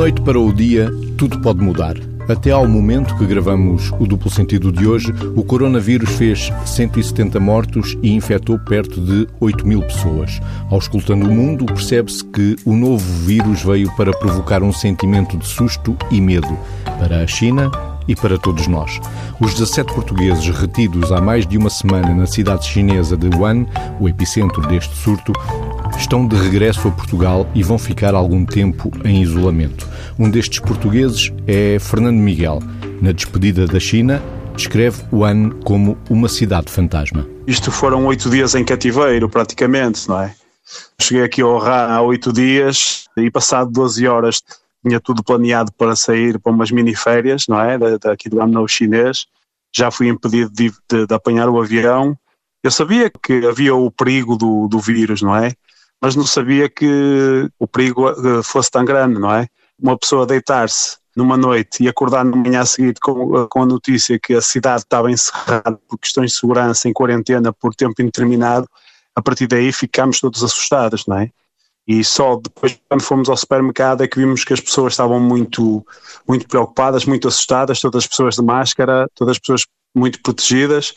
noite para o dia, tudo pode mudar. Até ao momento que gravamos o duplo sentido de hoje, o coronavírus fez 170 mortos e infectou perto de 8 mil pessoas. Ao escutando o mundo, percebe-se que o novo vírus veio para provocar um sentimento de susto e medo para a China e para todos nós. Os 17 portugueses retidos há mais de uma semana na cidade chinesa de Wuhan, o epicentro deste surto, estão de regresso a Portugal e vão ficar algum tempo em isolamento. Um destes portugueses é Fernando Miguel. Na despedida da China, descreve Wuhan como uma cidade fantasma. Isto foram oito dias em cativeiro, praticamente, não é? Cheguei aqui ao RA há oito dias e passado 12 horas tinha tudo planeado para sair para umas mini-férias, não é? Daqui do ano chinês. Já fui impedido de, de, de, apanhar o avião. Eu sabia que havia o perigo do, do vírus, não é? Mas não sabia que o perigo eh, fosse tão grande, não é? Uma pessoa deitar-se numa noite e acordar na manhã seguinte com, com a notícia que a cidade estava encerrada por questões de segurança, em quarentena por tempo indeterminado, a partir daí ficámos todos assustados, não é? E só depois, quando fomos ao supermercado, é que vimos que as pessoas estavam muito, muito preocupadas, muito assustadas, todas as pessoas de máscara, todas as pessoas muito protegidas,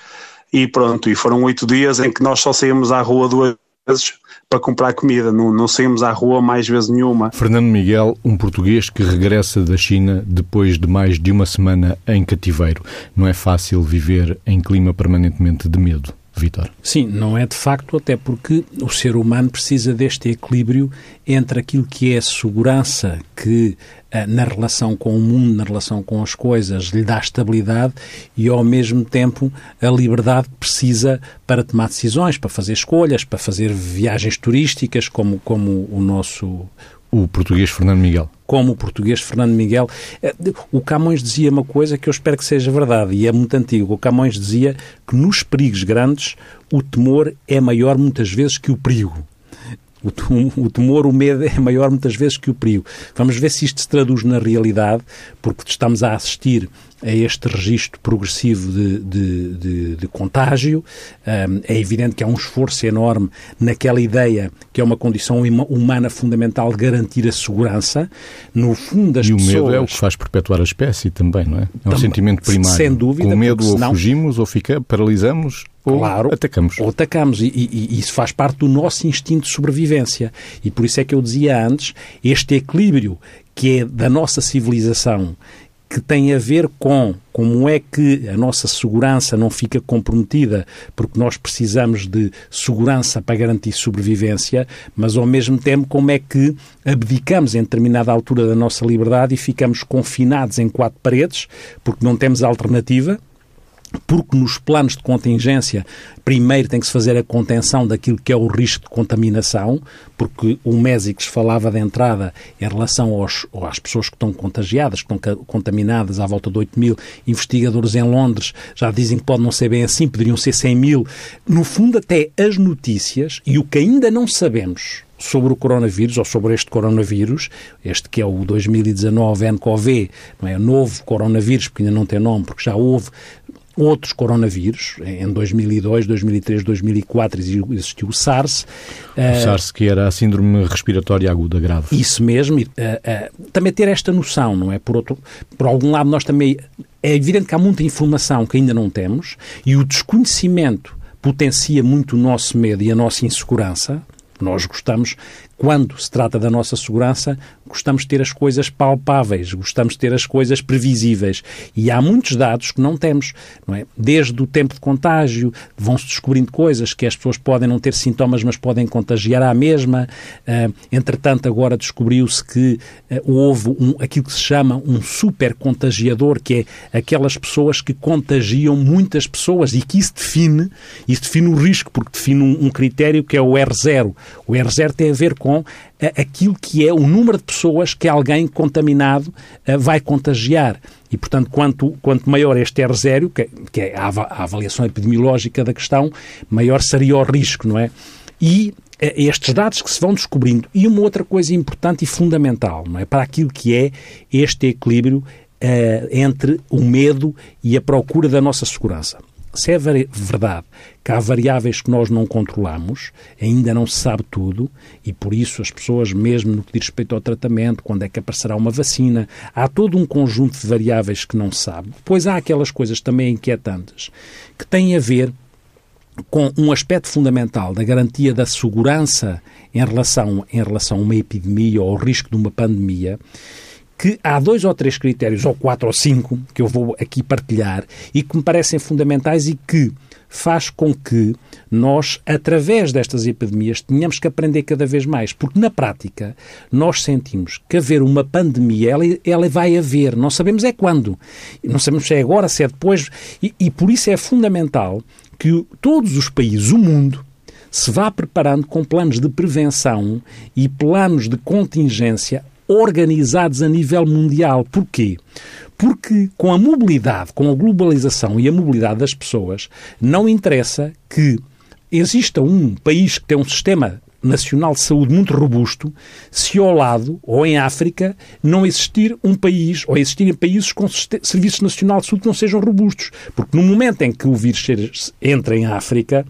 e pronto, e foram oito dias em que nós só saímos à rua duas vezes para comprar comida, não, não saímos à rua mais vezes nenhuma. Fernando Miguel, um português que regressa da China depois de mais de uma semana em cativeiro. Não é fácil viver em clima permanentemente de medo. Vitor. Sim, não é de facto, até porque o ser humano precisa deste equilíbrio entre aquilo que é segurança que eh, na relação com o mundo, na relação com as coisas, lhe dá estabilidade e ao mesmo tempo a liberdade que precisa para tomar decisões, para fazer escolhas, para fazer viagens turísticas, como, como o nosso o português Fernando Miguel. Como o português Fernando Miguel. Eh, o Camões dizia uma coisa que eu espero que seja verdade, e é muito antigo. O Camões dizia que nos perigos grandes o temor é maior muitas vezes que o perigo. O, temor, o medo é maior muitas vezes que o perigo. Vamos ver se isto se traduz na realidade, porque estamos a assistir a este registro progressivo de, de, de, de contágio. Um, é evidente que há um esforço enorme naquela ideia que é uma condição humana fundamental de garantir a segurança. No fundo, as e pessoas... O medo é o que faz perpetuar a espécie também, não é? É um também, sentimento primário. Sem dúvida. Com medo senão... ou fugimos, ou fica, paralisamos, ou claro, atacamos. Ou atacamos. E, e, e, isso faz parte do nosso instinto de sobrevivência. E por isso é que eu dizia antes, este equilíbrio que é da nossa civilização que tem a ver com como é que a nossa segurança não fica comprometida, porque nós precisamos de segurança para garantir sobrevivência, mas ao mesmo tempo como é que abdicamos em determinada altura da nossa liberdade e ficamos confinados em quatro paredes, porque não temos alternativa, porque nos planos de contingência primeiro tem que se fazer a contenção daquilo que é o risco de contaminação, porque o Mésicos falava de entrada em relação aos, às pessoas que estão contagiadas, que estão contaminadas à volta de 8 mil. Investigadores em Londres já dizem que pode não ser bem assim, poderiam ser 100 mil. No fundo, até as notícias e o que ainda não sabemos sobre o coronavírus, ou sobre este coronavírus, este que é o 2019 nCoV, não é? Novo coronavírus, porque ainda não tem nome, porque já houve outros coronavírus. Em 2002, 2003, 2004 existiu o SARS. O uh, SARS, que era a síndrome respiratória aguda grave. Isso mesmo. E, uh, uh, também ter esta noção, não é? Por, outro, por algum lado, nós também. É evidente que há muita informação que ainda não temos e o desconhecimento potencia muito o nosso medo e a nossa insegurança. Nós gostamos quando se trata da nossa segurança, gostamos de ter as coisas palpáveis, gostamos de ter as coisas previsíveis. E há muitos dados que não temos, não é? Desde o tempo de contágio, vão-se descobrindo coisas que as pessoas podem não ter sintomas, mas podem contagiar à mesma. Uh, entretanto, agora descobriu-se que uh, houve um, aquilo que se chama um super contagiador, que é aquelas pessoas que contagiam muitas pessoas e que isso define, isso define o risco, porque define um, um critério que é o R0. O R0 tem a ver com com aquilo que é o número de pessoas que alguém contaminado eh, vai contagiar. E, portanto, quanto, quanto maior este R0, que, que é a, a avaliação epidemiológica da questão, maior seria o risco, não é? E eh, estes dados que se vão descobrindo. E uma outra coisa importante e fundamental, não é? Para aquilo que é este equilíbrio uh, entre o medo e a procura da nossa segurança. Se é verdade que há variáveis que nós não controlamos, ainda não se sabe tudo, e por isso as pessoas, mesmo no que diz respeito ao tratamento, quando é que aparecerá uma vacina, há todo um conjunto de variáveis que não se sabe. Pois há aquelas coisas também inquietantes que têm a ver com um aspecto fundamental da garantia da segurança em relação, em relação a uma epidemia ou ao risco de uma pandemia, que há dois ou três critérios, ou quatro ou cinco, que eu vou aqui partilhar e que me parecem fundamentais e que faz com que nós, através destas epidemias, tenhamos que aprender cada vez mais. Porque, na prática, nós sentimos que haver uma pandemia, ela, ela vai haver. Não sabemos é quando. Não sabemos se é agora, se é depois. E, e por isso é fundamental que todos os países, o mundo, se vá preparando com planos de prevenção e planos de contingência organizados a nível mundial. Porquê? Porque com a mobilidade, com a globalização e a mobilidade das pessoas, não interessa que exista um país que tem um sistema nacional de saúde muito robusto, se ao lado, ou em África, não existir um país, ou existirem países com serviços nacional de saúde que não sejam robustos. Porque no momento em que o vírus entra em África,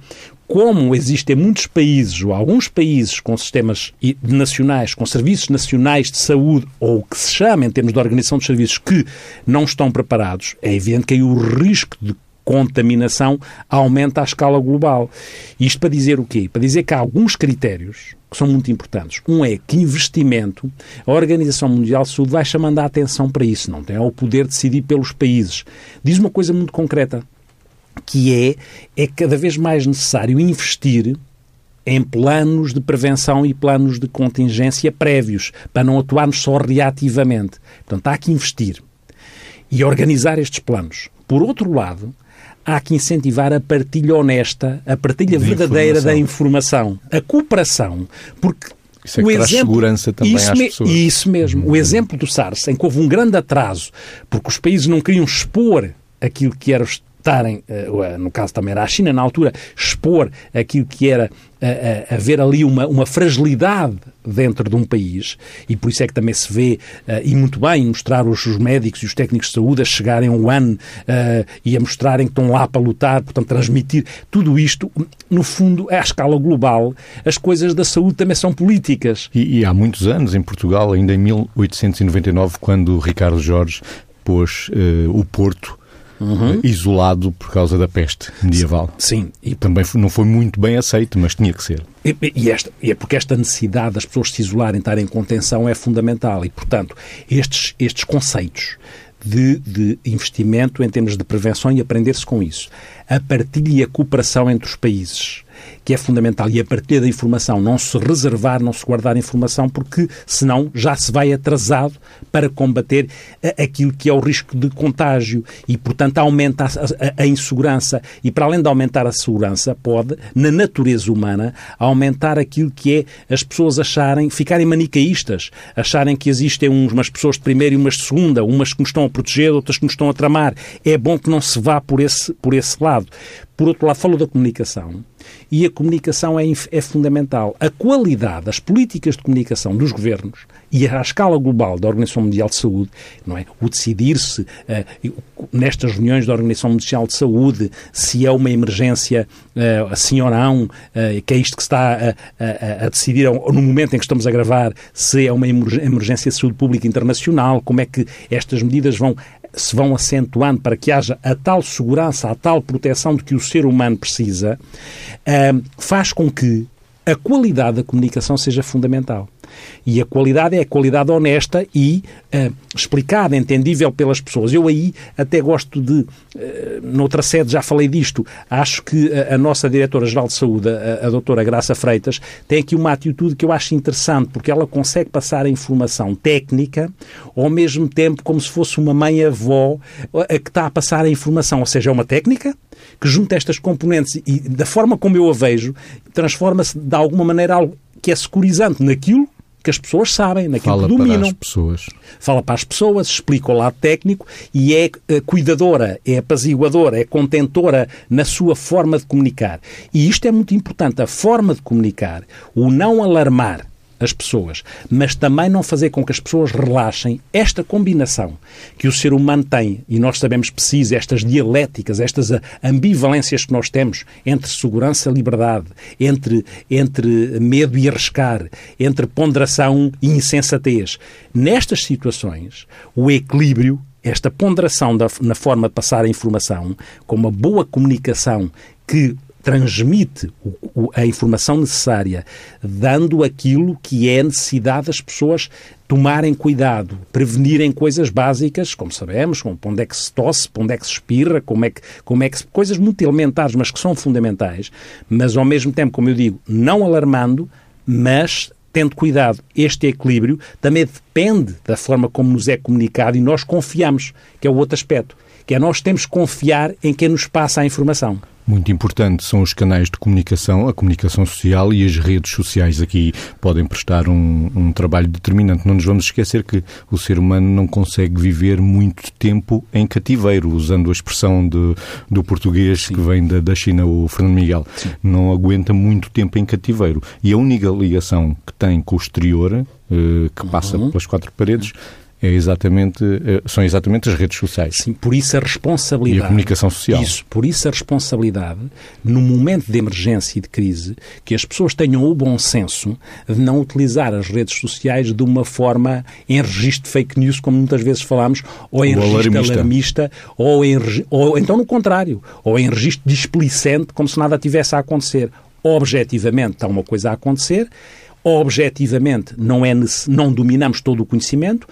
como existem muitos países, ou alguns países com sistemas nacionais, com serviços nacionais de saúde, ou o que se chama em termos de organização de serviços, que não estão preparados, é evidente que aí o risco de contaminação aumenta à escala global. Isto para dizer o quê? Para dizer que há alguns critérios que são muito importantes. Um é que investimento, a Organização Mundial de Saúde vai chamando a atenção para isso, não tem o poder de decidir pelos países. Diz uma coisa muito concreta, que é, é cada vez mais necessário investir em planos de prevenção e planos de contingência prévios, para não atuarmos só reativamente. Portanto, há que investir e organizar estes planos. Por outro lado, há que incentivar a partilha honesta, a partilha de verdadeira informação. da informação, a cooperação, porque isso é que o traz exemplo, segurança também às me, pessoas. Isso mesmo. Uhum. O exemplo do SARS, em que houve um grande atraso, porque os países não queriam expor aquilo que era estarem, eh, eh, no caso também era a China, na altura, expor aquilo que era eh, haver ali uma, uma fragilidade dentro de um país, e por isso é que também se vê, e muito bem, mostrar os, os médicos e os técnicos de saúde a chegarem ao ano e a mostrarem que estão lá para lutar, portanto, transmitir tudo isto, no fundo, à escala global, as coisas da saúde também são políticas. E, e há muitos anos, em Portugal, ainda em 1899, quando Ricardo Jorge pôs uh, o Porto uhum. isolado por causa da peste medieval. Sim. E também não foi muito bem aceito, mas tinha que ser. E, e, esta, e é porque esta necessidade das pessoas se isolarem, estarem em contenção é fundamental. E, portanto, estes, estes conceitos de, de investimento em termos de prevenção e aprender-se com isso. A partilha e a cooperação entre os países que é fundamental, e a partir da informação, não se reservar, não se guardar informação, porque senão já se vai atrasado para combater aquilo que é o risco de contágio e, portanto, aumenta a, a, a insegurança. E, para além de aumentar a segurança, pode, na natureza humana, aumentar aquilo que é as pessoas acharem, ficarem manicaístas, acharem que existem umas pessoas de primeira e umas de segunda, umas que nos estão a proteger, outras que nos estão a tramar. É bom que não se vá por esse, por esse lado. Por outro lado, falou da comunicação e a comunicação é, é fundamental. A qualidade das políticas de comunicação dos governos e à escala global da Organização Mundial de Saúde, não é? O decidir-se uh, nestas reuniões da Organização Mundial de Saúde se é uma emergência uh, assim ou não, uh, que é isto que está a, a, a decidir no momento em que estamos a gravar, se é uma emergência de saúde pública internacional, como é que estas medidas vão se vão acentuando para que haja a tal segurança, a tal proteção de que o ser humano precisa, faz com que a qualidade da comunicação seja fundamental. E a qualidade é a qualidade honesta e uh, explicada, entendível pelas pessoas. Eu aí até gosto de, uh, noutra sede já falei disto, acho que a, a nossa Diretora-Geral de Saúde, a, a doutora Graça Freitas, tem aqui uma atitude que eu acho interessante, porque ela consegue passar a informação técnica ao mesmo tempo como se fosse uma mãe-avó a que está a passar a informação, ou seja, é uma técnica que junta estas componentes e da forma como eu a vejo, transforma-se de alguma maneira algo que é securizante naquilo que as pessoas sabem, naquilo Fala que dominam. Para as pessoas. Fala para as pessoas, explica o lado técnico e é eh, cuidadora, é apaziguadora, é contentora na sua forma de comunicar. E isto é muito importante. A forma de comunicar, o não alarmar as pessoas, mas também não fazer com que as pessoas relaxem esta combinação que o ser humano tem, e nós sabemos preciso, estas dialéticas, estas ambivalências que nós temos entre segurança e liberdade, entre, entre medo e arriscar, entre ponderação e insensatez. Nestas situações, o equilíbrio esta ponderação da, na forma de passar a informação, com uma boa comunicação que transmite o, o, a informação necessária, dando aquilo que é necessidade das pessoas tomarem cuidado, prevenirem coisas básicas, como sabemos, como onde é que se tosse, onde é que se espirra, como é que, como é que se, coisas muito elementares, mas que são fundamentais, mas ao mesmo tempo, como eu digo, não alarmando, mas tendo cuidado. Este equilíbrio também depende da forma como nos é comunicado e nós confiamos, que é o outro aspecto, que é nós temos que confiar em quem nos passa a informação. Muito importante são os canais de comunicação, a comunicação social e as redes sociais aqui podem prestar um, um, trabalho determinante. Não nos vamos esquecer que o ser humano não consegue viver muito tempo em cativeiro, usando a expressão de, do português Sim. que vem da, da, China, o Fernando Miguel. Sim. Não aguenta muito tempo em cativeiro. E a única ligação que tem com o exterior, eh, que passa uhum. pelas quatro paredes, é exatamente, eh, são exatamente as redes sociais. Sim, por isso a responsabilidade. E a comunicação social. Isso, por isso a responsabilidade, no momento de emergência e de crise, que as pessoas tenham o bom senso de não utilizar as redes sociais de uma forma em registro de fake news, como muitas vezes falamos, ou em o registro alarmista, alarmista ou, em, ou então no contrário, ou em registro displicente, como se nada tivesse a acontecer. Objetivamente está uma coisa a acontecer, objetivamente não, é, não dominamos todo o conhecimento,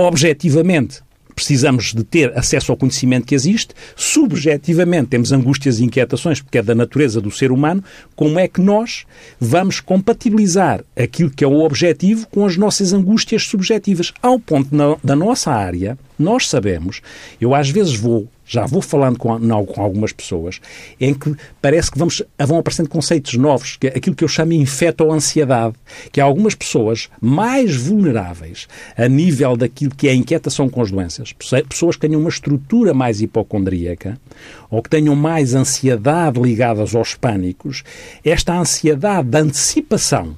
objetivamente precisamos de ter acesso ao conhecimento que existe, subjetivamente temos angústias e inquietações, porque é da natureza do ser humano, como é que nós vamos compatibilizar aquilo que é o objetivo com as nossas angústias subjetivas, ao ponto na, da nossa área, nós sabemos, eu às vezes vou já vou falando com, com algumas pessoas, em que parece que vamos, vão aparecendo conceitos novos, que é aquilo que eu chamo infeto ou ansiedade, que há algumas pessoas mais vulneráveis a nível daquilo que é a inquietação com as doenças, pessoas que tenham uma estrutura mais hipocondríaca ou que tenham mais ansiedade ligadas aos pânicos, esta ansiedade da antecipação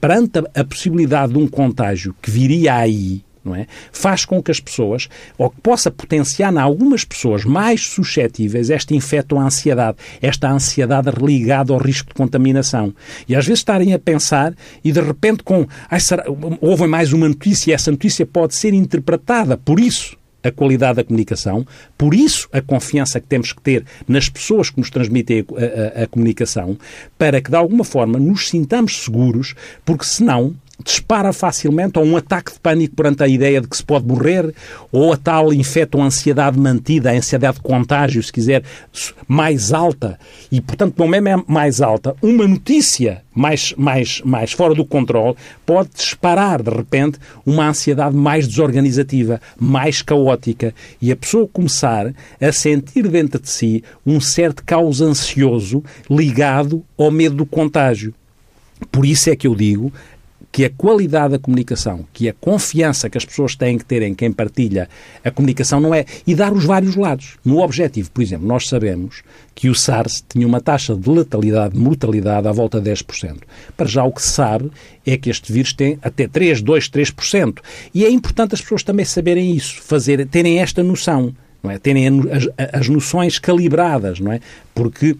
perante a, a possibilidade de um contágio que viria aí, não é? Faz com que as pessoas, ou que possa potenciar em algumas pessoas mais suscetíveis esta infeto a ansiedade, esta ansiedade ligada ao risco de contaminação. E às vezes estarem a pensar e de repente com, ai, será, houve mais uma notícia e essa notícia pode ser interpretada por isso a qualidade da comunicação, por isso a confiança que temos que ter nas pessoas que nos transmitem a, a, a comunicação, para que de alguma forma nos sintamos seguros, porque senão dispara facilmente a um ataque de pânico perante a ideia de que se pode morrer, ou a tal infeto ansiedade mantida, a ansiedade de contágio, se quiser, mais alta, e portanto não é mais alta, uma notícia mais, mais, mais fora do controle pode disparar de repente uma ansiedade mais desorganizativa, mais caótica, e a pessoa começar a sentir dentro de si um certo caos ansioso ligado ao medo do contágio. Por isso é que eu digo, que a qualidade da comunicação, que a confiança que as pessoas têm que ter em quem partilha a comunicação não é. e dar os vários lados. No objetivo, por exemplo, nós sabemos que o SARS tinha uma taxa de letalidade, de mortalidade à volta de 10%. Para já o que se sabe é que este vírus tem até 3, 2, 3%. E é importante as pessoas também saberem isso, fazer, terem esta noção. Não é? Terem as, as noções calibradas, não é? Porque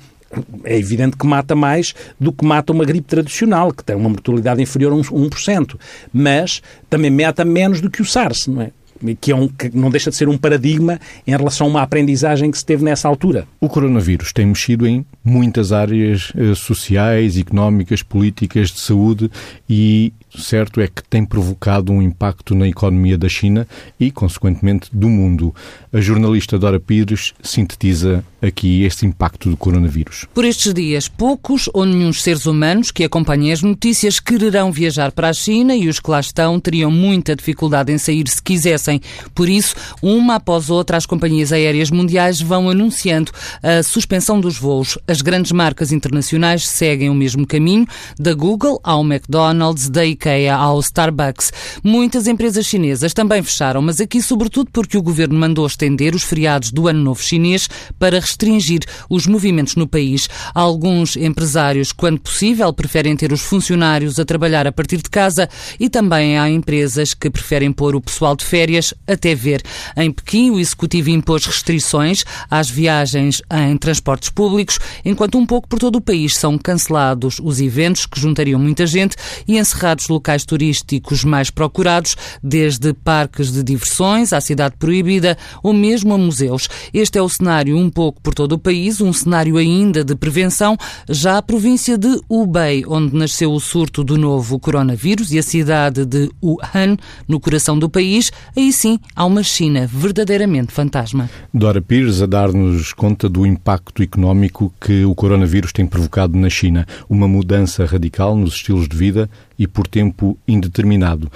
é evidente que mata mais do que mata uma gripe tradicional, que tem uma mortalidade inferior a 1%, mas também mata menos do que o SARS, não é? Que, é um, que não deixa de ser um paradigma em relação a uma aprendizagem que se teve nessa altura. O coronavírus tem mexido em muitas áreas eh, sociais, económicas, políticas, de saúde e certo é que tem provocado um impacto na economia da China e, consequentemente, do mundo. A jornalista Dora Pires sintetiza aqui este impacto do coronavírus. Por estes dias, poucos ou nenhum seres humanos que acompanhem as notícias quererão viajar para a China e os que lá estão teriam muita dificuldade em sair se quisessem. Por isso, uma após outra, as companhias aéreas mundiais vão anunciando a suspensão dos voos. As grandes marcas internacionais seguem o mesmo caminho, da Google ao McDonald's, da IKEA ao Starbucks. Muitas empresas chinesas também fecharam, mas aqui sobretudo porque o governo mandou estender os feriados do Ano Novo Chinês para restringir os movimentos no país. Alguns empresários, quando possível, preferem ter os funcionários a trabalhar a partir de casa e também há empresas que preferem pôr o pessoal de férias até ver. Em Pequim, o Executivo impôs restrições às viagens em transportes públicos, enquanto um pouco por todo o país são cancelados os eventos que juntariam muita gente e encerrados locais turísticos mais procurados, desde parques de diversões à cidade proibida ou mesmo a museus. Este é o cenário um pouco por todo o país, um cenário ainda de prevenção. Já a província de Hubei, onde nasceu o surto do novo coronavírus, e a cidade de Wuhan, no coração do país, aí sim há uma China verdadeiramente fantasma. Dora Pires a dar-nos conta do impacto económico que o coronavírus tem provocado na China, uma mudança radical nos estilos de vida e por tempo indeterminado.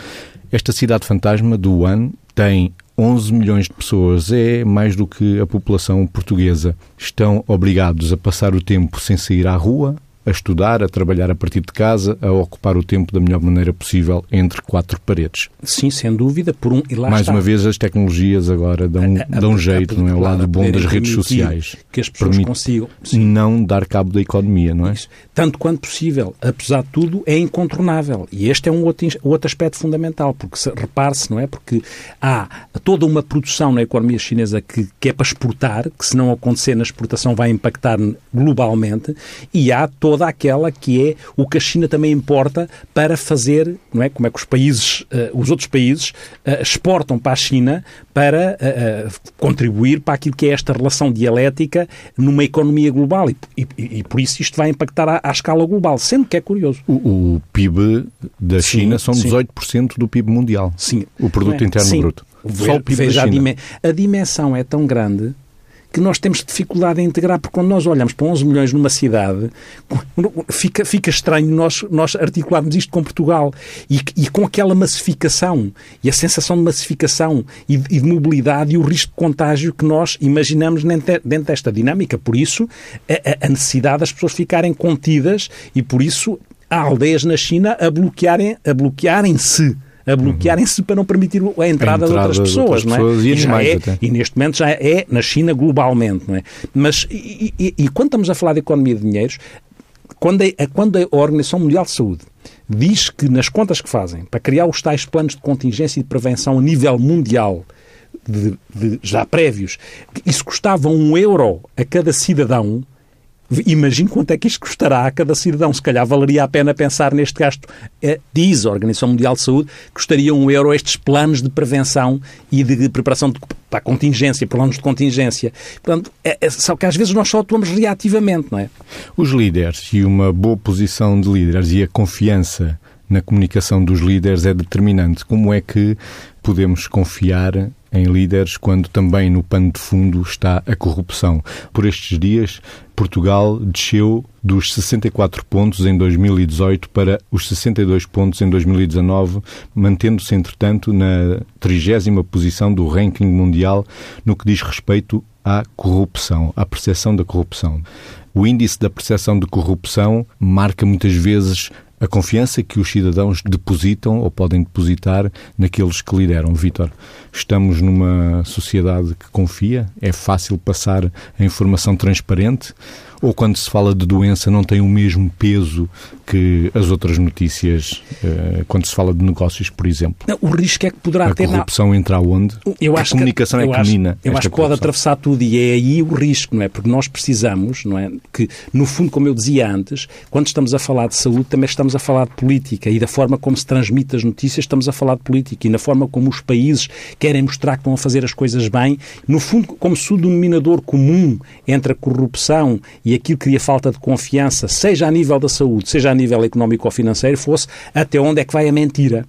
Esta cidade fantasma do Wuhan tem 11 milhões de pessoas, é mais do que a população portuguesa. Estão obrigados a passar o tempo sem sair à rua, a estudar, a trabalhar a partir de casa, a ocupar o tempo da melhor maneira possível entre quatro paredes. Sim, sem dúvida, por um e lá Mais está. uma vez as tecnologias agora dão, a, a, dão a, jeito, não é? O lado bom das redes sociais. Que as pessoas consigam sim. não dar cabo da economia, não é? Isso. Tanto quanto possível. Apesar de tudo, é incontornável. E este é um outro, outro aspecto fundamental, porque repare-se, não é? Porque há toda uma produção na economia chinesa que, que é para exportar, que se não acontecer na exportação vai impactar globalmente, e há toda toda aquela que é o que a China também importa para fazer, não é? Como é que os países, uh, os outros países uh, exportam para a China para uh, contribuir para aquilo que é esta relação dialética numa economia global e, e, e por isso isto vai impactar à, à, escala global, sendo que é curioso. O, o PIB da sim, China são sim. 18% do PIB mundial. Sim. O produto é? interno sim. bruto. Só o PIB da China. A dimensão é tão grande que nós temos dificuldade em integrar, porque quando nós olhamos para 11 milhões numa cidade, fica, fica estranho nós, nós articularmos isto com Portugal e, e com aquela massificação e a sensação de massificação e de, e de, mobilidade e o risco de contágio que nós imaginamos dentro, desta dinâmica. Por isso, a, a necessidade das pessoas ficarem contidas e por isso há aldeias na China a bloquearem, a bloquearem-se a bloquearem-se para não permitir a entrada, a entrada de outras pessoas, de outras não é? e, já é e neste momento já é na China globalmente, não é? Mas, e, e, e quando estamos a falar de economia de dinheiros, quando a, quando a Organização Mundial de Saúde diz que nas contas que fazem para criar os tais planos de contingência e de prevenção a nível mundial, de, de, já prévios, isso custava um euro a cada cidadão, Imagine quanto é que isto custará a cada cidadão. Se calhar valeria a pena pensar neste gasto. É, diz a Organização Mundial de Saúde custaria um euro estes planos de prevenção e de preparação de, para a contingência, planos de contingência. Portanto, é, é, só que às vezes nós só atuamos reativamente, não é? Os líderes e uma boa posição de líderes e a confiança na comunicação dos líderes é determinante. Como é que podemos confiar em líderes quando também no pano de fundo está a corrupção. Por estes dias, Portugal desceu dos 64 pontos em 2018 para os 62 pontos em 2019, mantendo-se, entretanto, na trigésima posição do ranking mundial no que diz respeito à corrupção, à percepção da corrupção. O índice da percepção de corrupção marca muitas vezes a confiança que os cidadãos depositam ou podem depositar naqueles que lideram. Vítor, estamos numa sociedade que confia? É fácil passar a informação transparente? Ou quando se fala de doença não tem o mesmo peso que as outras notícias, uh, quando se fala de negócios, por exemplo? Não, o risco é que poderá a ter... A corrupção na... entra onde? Eu acho a comunicação que, é que mina Eu acho que pode atravessar tudo e é aí o risco, não é? Porque nós precisamos, não é? Que, no fundo, como eu dizia antes, quando estamos a falar de saúde, também estamos a falar de política e da forma como se transmite as notícias, estamos a falar de política e na forma como os países querem mostrar que estão a fazer as coisas bem, no fundo, como se o denominador comum entre a corrupção e aquilo que cria falta de confiança, seja a nível da saúde, seja a nível económico ou financeiro, fosse até onde é que vai a mentira.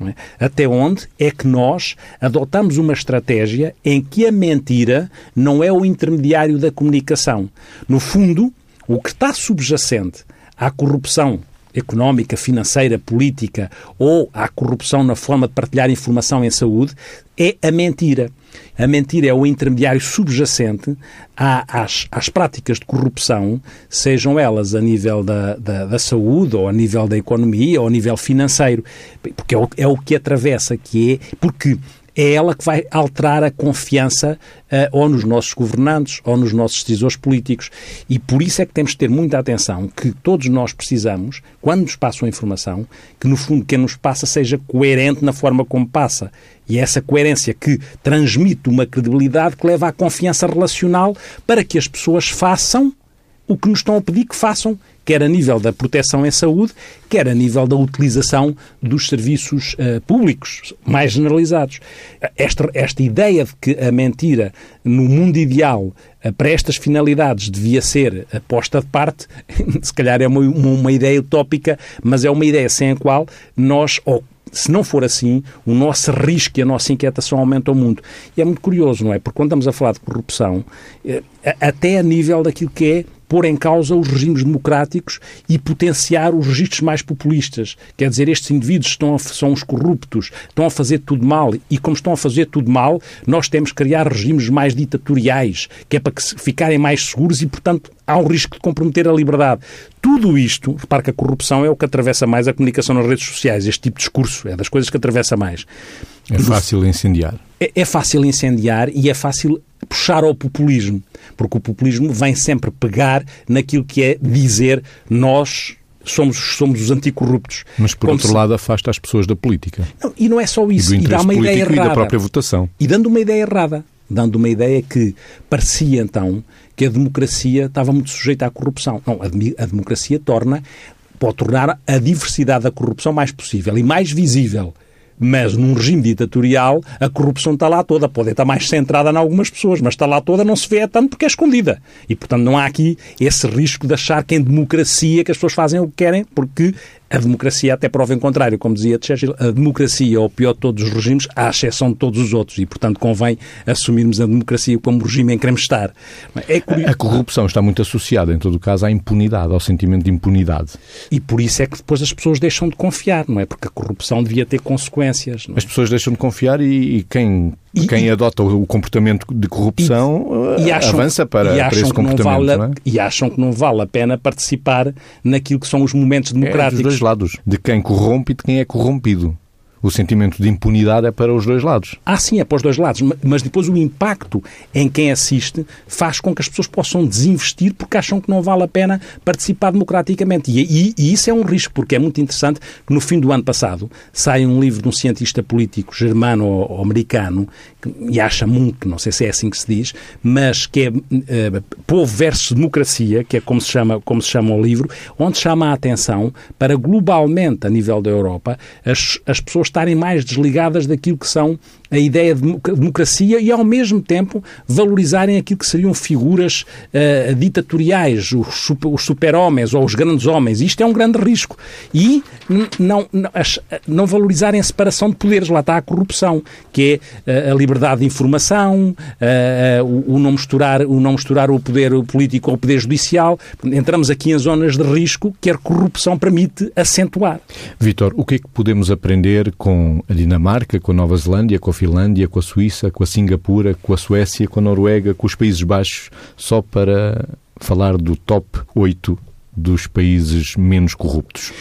É? Até onde é que nós adotamos uma estratégia em que a mentira não é o intermediário da comunicação. No fundo, o que está subjacente à corrupção económica, financeira, política ou à corrupção na forma de partilhar informação em saúde, é a mentira. A mentira é o intermediário subjacente às, às práticas de corrupção, sejam elas a nível da, da, da, saúde, ou a nível da economia, ou a nível financeiro. Porque é o, é o que atravessa, que é. Porque é ela que vai alterar a confiança uh, ou nos nossos governantes ou nos nossos decisores políticos. E por isso é que temos de ter muita atenção que todos nós precisamos, quando nos passam a informação, que no fundo quem nos passa seja coerente na forma como passa. E é essa coerência que transmite uma credibilidade que leva à confiança relacional para que as pessoas façam o que nos estão a pedir que façam quer a nível da proteção em saúde, quer a nível da utilização dos serviços uh, públicos mais generalizados. Esta, esta ideia de que a mentira no mundo ideal uh, para estas finalidades devia ser posta de parte, se calhar é uma, uma, ideia utópica, mas é uma ideia sem a qual nós, ou se não for assim, o nosso risco e a nossa inquietação aumentam muito. E é muito curioso, não é? Porque quando estamos a falar de corrupção, eh, até a nível daquilo que é pôr em causa os regimes democráticos e potenciar os registros mais populistas. Quer dizer, estes indivíduos estão a, são os corruptos, estão a fazer tudo mal e, como estão a fazer tudo mal, nós temos que criar regimes mais ditatoriais, que é para que ficarem mais seguros e, portanto, há um risco de comprometer a liberdade. Tudo isto, repare que a corrupção é o que atravessa mais a comunicação nas redes sociais, este tipo de discurso, é das coisas que atravessa mais. É fácil incendiar. É, é fácil incendiar e é fácil puxar ao populismo, porque o populismo vem sempre pegar naquilo que é dizer nós somos, somos os anticorruptos. Mas, por Como outro se... lado, afasta as pessoas da política. Não, e não é só isso. E, e dá uma ideia errada. E da própria votação. E dando uma ideia errada. Dando uma ideia que parecia, então, que a democracia estava muito sujeita à corrupção. Não, a, a democracia torna, pode tornar a diversidade da corrupção mais possível e mais visível. Mas num regime ditatorial, a corrupção está lá toda. Pode estar mais centrada em algumas pessoas, mas está lá toda, não se vê tanto porque é escondida. E, portanto, não há aqui esse risco de achar que em democracia que as pessoas fazem o que querem, porque a democracia até prova em contrário, como dizia Churchill, a democracia é o pior de todos os regimes, à exceção de todos os outros, e portanto convém assumirmos a democracia como regime em que queremos estar. É curioso... A corrupção está muito associada, em todo o caso, à impunidade, ao sentimento de impunidade. E por isso é que depois as pessoas deixam de confiar, não é? Porque a corrupção devia ter consequências. É? As pessoas deixam de confiar e, e quem e, quem adota o comportamento de corrupção e, e acham, avança para, para esse comportamento. Vale, é? E acham que não vale a pena participar naquilo que são os momentos democráticos. É dos dois lados, de quem corrompe e de quem é corrompido o sentimento de impunidade é para os dois lados. Ah, sim, é para os dois lados, mas depois o impacto em quem assiste faz com que as pessoas possam desinvestir porque acham que não vale a pena participar democraticamente. E, e, e isso é um risco, porque é muito interessante que no fim do ano passado sai um livro de um cientista político germano ou, americano, Yasha Munk, não sei se é assim que se diz, mas que é uh, Povo versus Democracia, que é como se, chama, como se chama o livro, onde chama a atenção para globalmente, a nível da Europa, as, as pessoas estarem mais desligadas daquilo que são a ideia de democracia e, ao mesmo tempo, valorizarem aquilo que seriam figuras uh, ditatoriais, os, super, os super-homens ou os grandes homens. Isto é um grande risco. E não, não, não valorizarem a separação de poderes. Lá está a corrupção, que é uh, a liberdade de informação, o, o, não misturar, o não misturar o poder político ao poder judicial. Entramos aqui em zonas de risco que a corrupção permite acentuar. Vitor, o que é que podemos aprender com a Dinamarca, com a Nova Zelândia, com a Finlândia, com a Suíça, com a Singapura, com a Suécia, com a Noruega, com os Países Baixos, só para falar do top 8 dos países menos corruptos,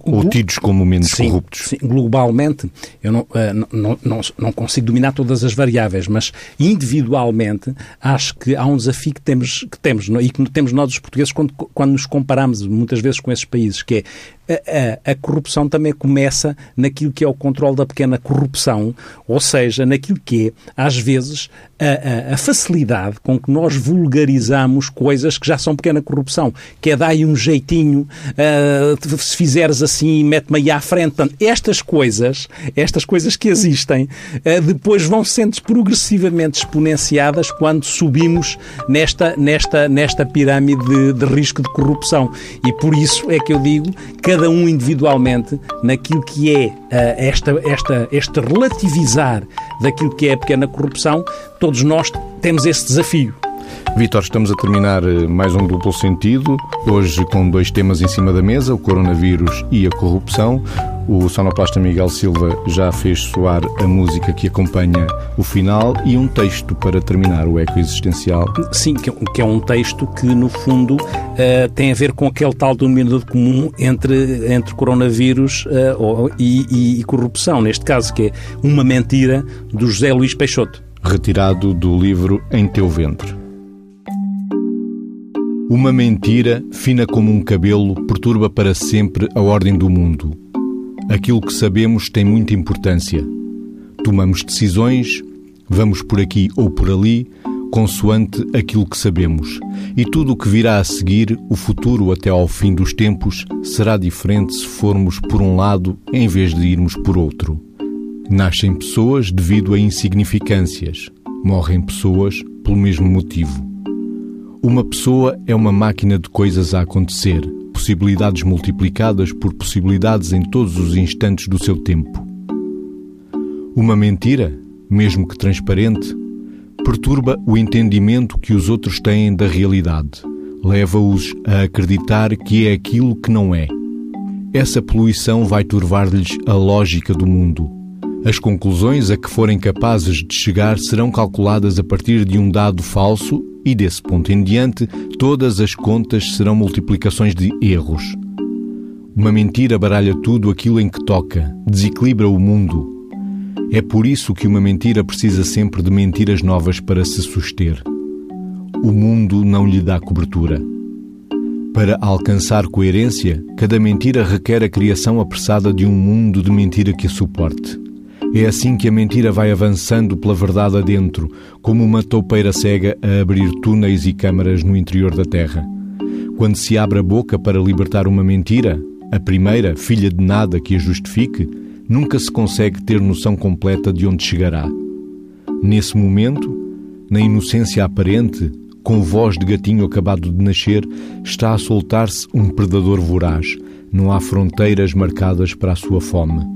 ou tidos como menos sim, corruptos. Sim, globalmente, eu não, eh, não, não, não, consigo dominar todas as variáveis, mas individualmente acho que há um desafio que temos, que temos e que temos nós os portugueses quando, quando nos comparamos muitas vezes com esses países, que é a, a, a corrupção também começa naquilo que é o controle da pequena corrupção, ou seja, naquilo que é, às vezes, a, a, facilidade com que nós vulgarizamos coisas que já são pequena corrupção, que é dar um jeitinho, uh, se fizeres assim, mete-me aí à frente. Portanto, estas coisas, estas coisas que existem, uh, depois vão sendo progressivamente exponenciadas quando subimos nesta, nesta, nesta pirâmide de, de risco de corrupção. E por isso é que eu digo, cada um individualmente, naquilo que é uh, esta, esta, este relativizar daquilo que é a pequena corrupção, todos nós temos esse desafio. Vitor, estamos a terminar eh, mais um duplo sentido, hoje com dois temas em cima da mesa, o coronavírus e a corrupção. O sonoplasta Miguel Silva já fez soar a música que acompanha o final e um texto para terminar o eco existencial. Sim, que é um texto que, no fundo, uh, tem a ver com aquele tal denominador comum entre, entre coronavírus uh, e, e, e corrupção, neste caso, que é uma mentira do José Luís Peixoto. Retirado do livro Em Teu Ventre. Uma mentira, fina como um cabelo, perturba para sempre a ordem do mundo. Aquilo que sabemos tem muita importância. Tomamos decisões, vamos por aqui ou por ali, consoante aquilo que sabemos. E tudo o que virá a seguir, o futuro até ao fim dos tempos, será diferente se formos por um lado em vez de irmos por outro. Nascem pessoas devido a insignificâncias, morrem pessoas pelo mesmo motivo. Uma pessoa é uma máquina de coisas a acontecer, possibilidades multiplicadas por possibilidades em todos os instantes do seu tempo. Uma mentira, mesmo que transparente, perturba o entendimento que os outros têm da realidade, leva-os a acreditar que é aquilo que não é. Essa poluição vai turvar-lhes a lógica do mundo. As conclusões a que forem capazes de chegar serão calculadas a partir de um dado falso e desse ponto em diante, todas as contas serão multiplicações de erros. Uma mentira baralha tudo aquilo em que toca, desequilibra o mundo. É por isso que uma mentira precisa sempre de mentiras novas para se suster. O mundo não lhe dá cobertura. Para alcançar coerência, cada mentira requer a criação apressada de um mundo de mentira que a suporte. É assim que a mentira vai avançando pela verdade adentro, como uma toupeira cega a abrir túneis e câmaras no interior da Terra. Quando se abre a boca para libertar uma mentira, a primeira, filha de nada que a justifique, nunca se consegue ter noção completa de onde chegará. Nesse momento, na inocência aparente, com voz de gatinho acabado de nascer, está a soltar-se um predador voraz. Não há fronteiras marcadas para a sua fome.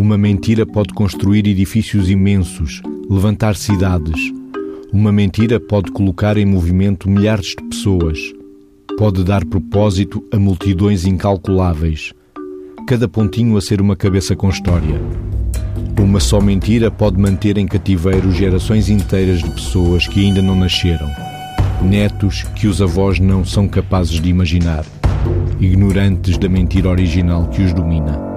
Uma mentira pode construir edifícios imensos, levantar cidades. Uma mentira pode colocar em movimento milhares de pessoas. Pode dar propósito a multidões incalculáveis. Cada pontinho a ser uma cabeça com história. Uma só mentira pode manter em cativeiro gerações inteiras de pessoas que ainda não nasceram. Netos que os avós não são capazes de imaginar. Ignorantes da mentira original que os domina.